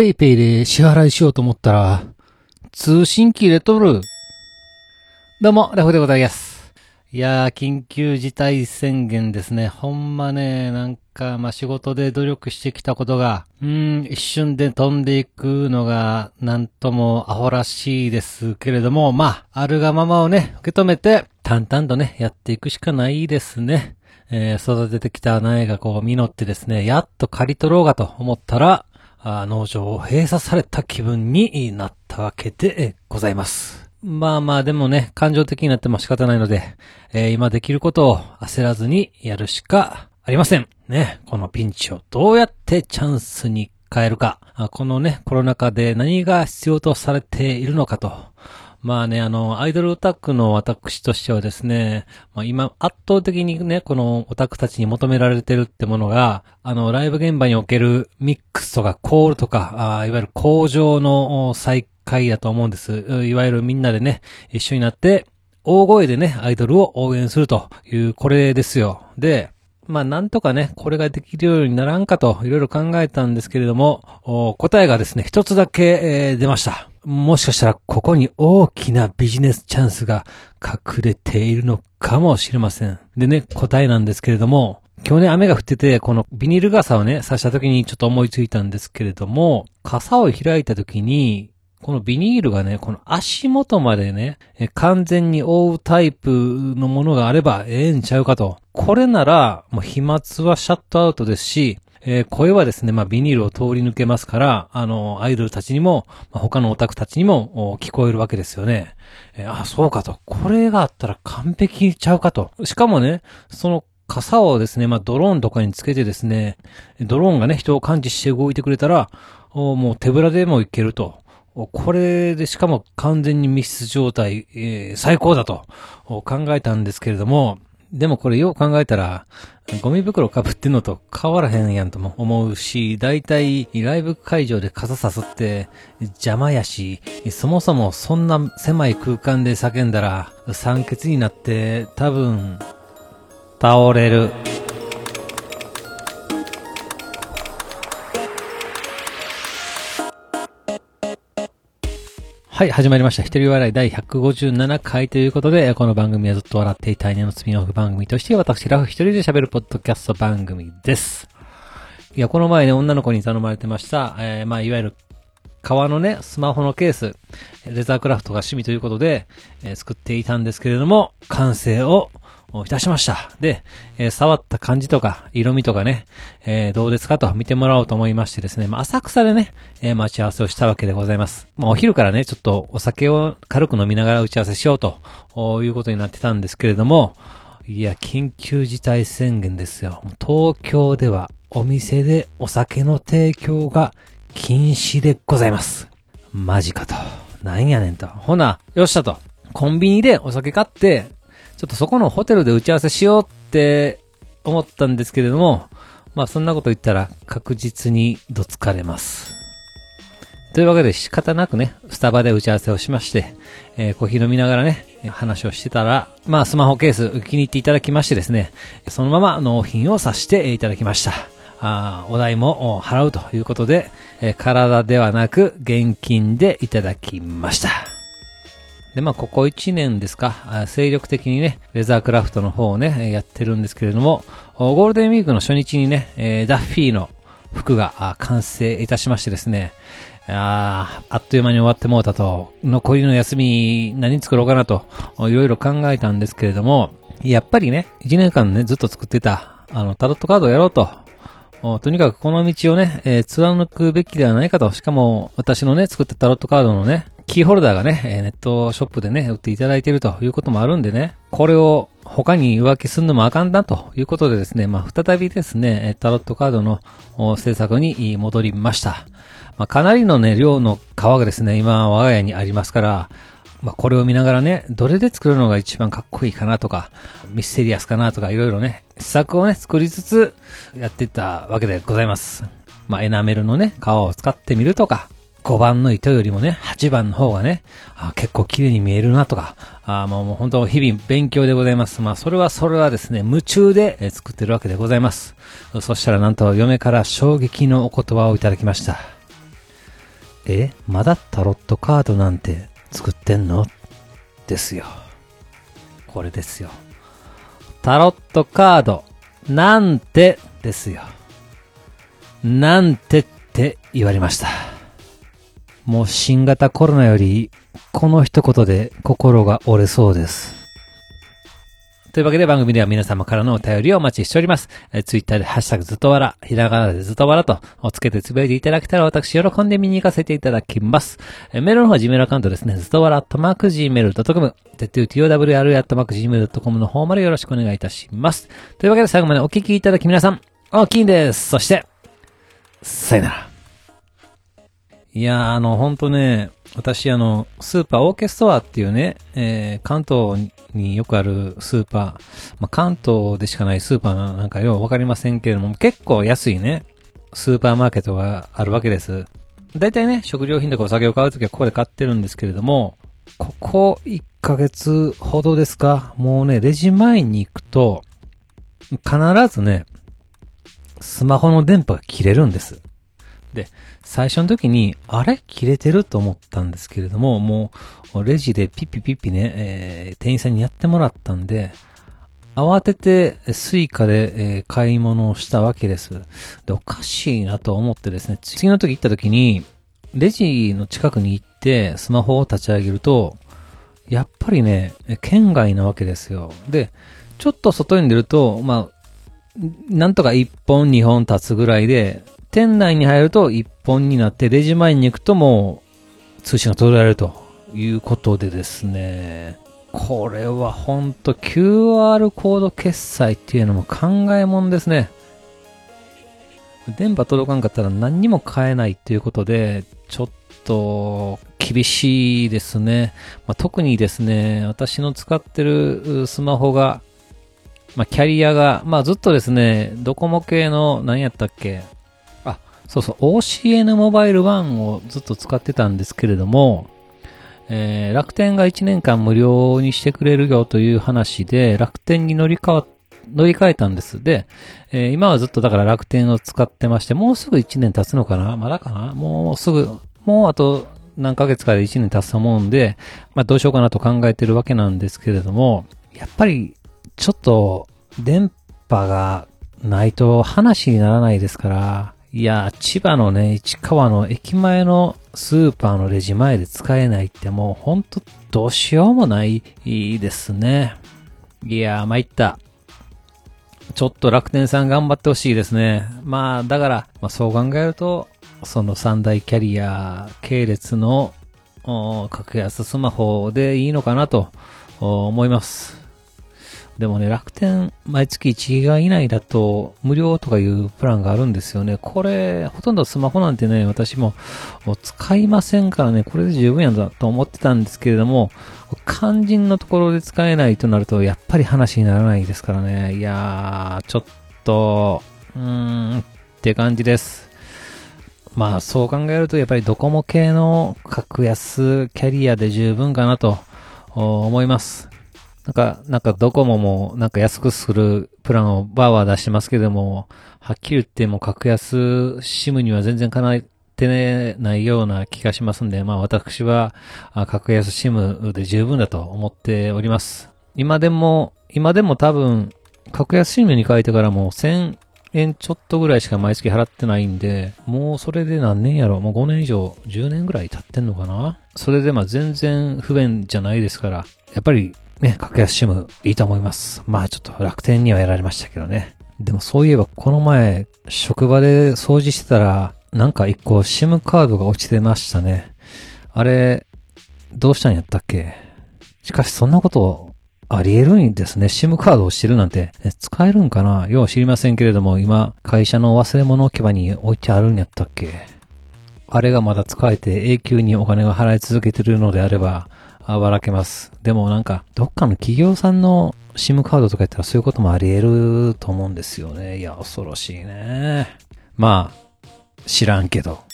ペイペイで支払いしようと思ったら、通信機入れとる。どうも、ラフでございます。いやー、緊急事態宣言ですね。ほんまね、なんか、まあ、仕事で努力してきたことが、うん、一瞬で飛んでいくのが、なんともアホらしいですけれども、まあ、あるがままをね、受け止めて、淡々とね、やっていくしかないですね。えー、育ててきた苗がこう実ってですね、やっと刈り取ろうかと思ったら、農場を閉鎖された気分になったわけでございます。まあまあでもね、感情的になっても仕方ないので、えー、今できることを焦らずにやるしかありません。ね、このピンチをどうやってチャンスに変えるか。このね、コロナ禍で何が必要とされているのかと。まあね、あの、アイドルオタクの私としてはですね、まあ、今、圧倒的にね、このオタクたちに求められてるってものが、あの、ライブ現場におけるミックスとかコールとか、あいわゆる工場の再会だと思うんです。いわゆるみんなでね、一緒になって、大声でね、アイドルを応援するという、これですよ。で、まあなんとかね、これができるようにならんかと、いろいろ考えたんですけれども、答えがですね、一つだけ、えー、出ました。もしかしたらここに大きなビジネスチャンスが隠れているのかもしれません。でね、答えなんですけれども、今日ね、雨が降ってて、このビニール傘をね、刺した時にちょっと思いついたんですけれども、傘を開いた時に、このビニールがね、この足元までね、完全に覆うタイプのものがあればええんちゃうかと。これなら、もう飛沫はシャットアウトですし、えー、声はですね、まあ、ビニールを通り抜けますから、あの、アイドルたちにも、まあ、他のオタクたちにも聞こえるわけですよね。えー、あ、そうかと。これがあったら完璧ちゃうかと。しかもね、その傘をですね、まあ、ドローンとかにつけてですね、ドローンがね、人を感知して動いてくれたら、もう手ぶらでもいけると。これでしかも完全に密室状態、えー、最高だと考えたんですけれども、でもこれよう考えたら、ゴミ袋被ってんのと変わらへんやんとも思うし、だいたいライブ会場で傘さすって邪魔やし、そもそもそんな狭い空間で叫んだら酸欠になって多分倒れる。はい、始まりました。一人笑い第157回ということで、この番組はずっと笑っていたいねのスピンオフ番組として、私、ラフ一人で喋るポッドキャスト番組です。いや、この前ね、女の子に頼まれてました、えー、まあ、いわゆる、革のね、スマホのケース、レザークラフトが趣味ということで、えー、作っていたんですけれども、完成をいたしました。で、えー、触った感じとか、色味とかね、えー、どうですかと見てもらおうと思いましてですね、まあ、浅草でね、えー、待ち合わせをしたわけでございます。まあ、お昼からね、ちょっとお酒を軽く飲みながら打ち合わせしようと、いうことになってたんですけれども、いや、緊急事態宣言ですよ。東京ではお店でお酒の提供が禁止でございます。マジかと。なんやねんと。ほな、よっしゃと。コンビニでお酒買って、ちょっとそこのホテルで打ち合わせしようって思ったんですけれども、まあそんなこと言ったら確実にどつかれます。というわけで仕方なくね、スタバで打ち合わせをしまして、えー、コーヒー飲みながらね、話をしてたら、まあスマホケース気に入っていただきましてですね、そのまま納品をさせていただきました。あお代も払うということで、えー、体ではなく現金でいただきました。で、まあ、ここ1年ですか、精力的にね、レザークラフトの方をね、やってるんですけれども、ゴールデンウィークの初日にね、えー、ダッフィーの服が完成いたしましてですね、ああっという間に終わってもうたと、残りの休み何作ろうかなと、いろいろ考えたんですけれども、やっぱりね、1年間ね、ずっと作ってた、あの、タロットカードをやろうと、とにかくこの道をね、えー、貫くべきではないかと。しかも、私のね、作ったタロットカードのね、キーホルダーがね、ネットショップでね、売っていただいているということもあるんでね、これを他に浮気するのもあかんなということでですね、まあ、再びですね、タロットカードの制作に戻りました。まあ、かなりのね、量の皮がですね、今我が家にありますから、まあ、これを見ながらね、どれで作るのが一番かっこいいかなとか、ミステリアスかなとか、いろいろね、試作をね、作りつつやっていったわけでございます。まあ、エナメルのね、皮を使ってみるとか、5番の糸よりもね、8番の方がね、あ結構綺麗に見えるなとか、あもうもう本当日々勉強でございます。まあそれはそれはですね、夢中で作ってるわけでございます。そしたらなんと嫁から衝撃のお言葉をいただきました。えまだタロットカードなんて作ってんの？ですよ。これですよ。タロットカード、なんてですよ。なんてって言われました。もう新型コロナより、この一言で心が折れそうです。というわけで番組では皆様からのお便りをお待ちしております。えー、ツイッターでハッシュタグずっとわら、ひらがなでずっとわらと、おつけてつぶやいていただけたら私喜んで見に行かせていただきます。えーメールの方は Gmail アカウントですね。ずっとわら、とマーク Gmail.com、z2towr アットマーク Gmail.com の方までよろしくお願いいたします。というわけで最後までお聞きいただき皆さん、大きいんです。そして、さよなら。いや、あの、ほんとね、私、あの、スーパーオーケストアっていうね、えー、関東によくあるスーパー、まあ、関東でしかないスーパーなんかようわかりませんけれども、結構安いね、スーパーマーケットがあるわけです。だいたいね、食料品とかお酒を買うときはここで買ってるんですけれども、ここ1ヶ月ほどですか、もうね、レジ前に行くと、必ずね、スマホの電波が切れるんです。で、最初の時に、あれ？切れてると思ったんですけれども、もう、レジでピッピピッピね、えー店員さんにやってもらったんで、慌てて Suica で、えー買い物をしたわけです。で、おかしいなと思ってですね、次の時行った時に、レジの近くに行ってスマホを立ち上げると、やっぱりね、圏外なわけですよ。で、ちょっと外に出ると、まあ、なんとか1本2本立つぐらいで、店内に入ると1本になって、レジ前に行くともう通信が途切れるということでですね、これはほんと QR コード決済っていうのも考えもんですね。電波届かんかったら何にも買えないっていうことで、ちょっと厳しいですね。まあ、特にですね、私の使ってるスマホが、まあ、キャリアが、まあ、ずっとですね、ドコモ系の、何やったっけ、そうそう、OCN モバイル1をずっと使ってたんですけれども、えー楽天が1年間無料にしてくれるよという話で、楽天に乗り換わ、乗り換えたんです。で、えー今はずっとだから楽天を使ってまして、もうすぐ1年経つのかな？まだかな？もうすぐ、もうあと何ヶ月かで1年経つと思うんで、まあどうしようかなと考えてるわけなんですけれども、やっぱりちょっと電波がないと話にならないですから、いや、千葉のね、市川の駅前のスーパーのレジ前で使えないってもうほんとどうしようもないですね。いやー、参った。ちょっと楽天さん頑張ってほしいですね。まあ、だから、まあ、そう考えると、その三大キャリア系列の格安スマホでいいのかなと思います。でもね、楽天毎月1ギガ以内だと無料とかいうプランがあるんですよね。これ、ほとんどスマホなんてね、私も使いませんからね、これで十分やだと思ってたんですけれども、肝心のところで使えないとなると、やっぱり話にならないですからね。いやー、ちょっと、うーん、って感じです。まあ、そう考えると、やっぱりドコモ系の格安キャリアで十分かなと思います。なんか、なんかドコモもなんか安くするプランをバーは出してますけども、はっきり言っても格安シムには全然かなってないような気がしますんで、まあ私は格安シムで十分だと思っております。今でも、今でも多分、格安シムに変えてからもう1000円ちょっとぐらいしか毎月払ってないんで、もうそれで何年やろもう5年以上、10年ぐらい経ってんのかなそれでまあ全然不便じゃないですから、やっぱりね、格安シムいいと思います。まあちょっと楽天にはやられましたけどね。でもそういえばこの前、職場で掃除してたら、なんか一個シムカードが落ちてましたね。あれ、どうしたんやったっけ？しかしそんなことあり得るんですね。シムカードをしてるなんて、使えるんかな？よう知りませんけれども、今、会社の忘れ物置き場に置いてあるんやったっけ？あれがまだ使えて永久にお金が払い続けてるのであれば、ばらけます。でもなんか、どっかの企業さんの SIM カードとかやったらそういうこともあり得ると思うんですよね。いや、恐ろしいね。まあ、知らんけど。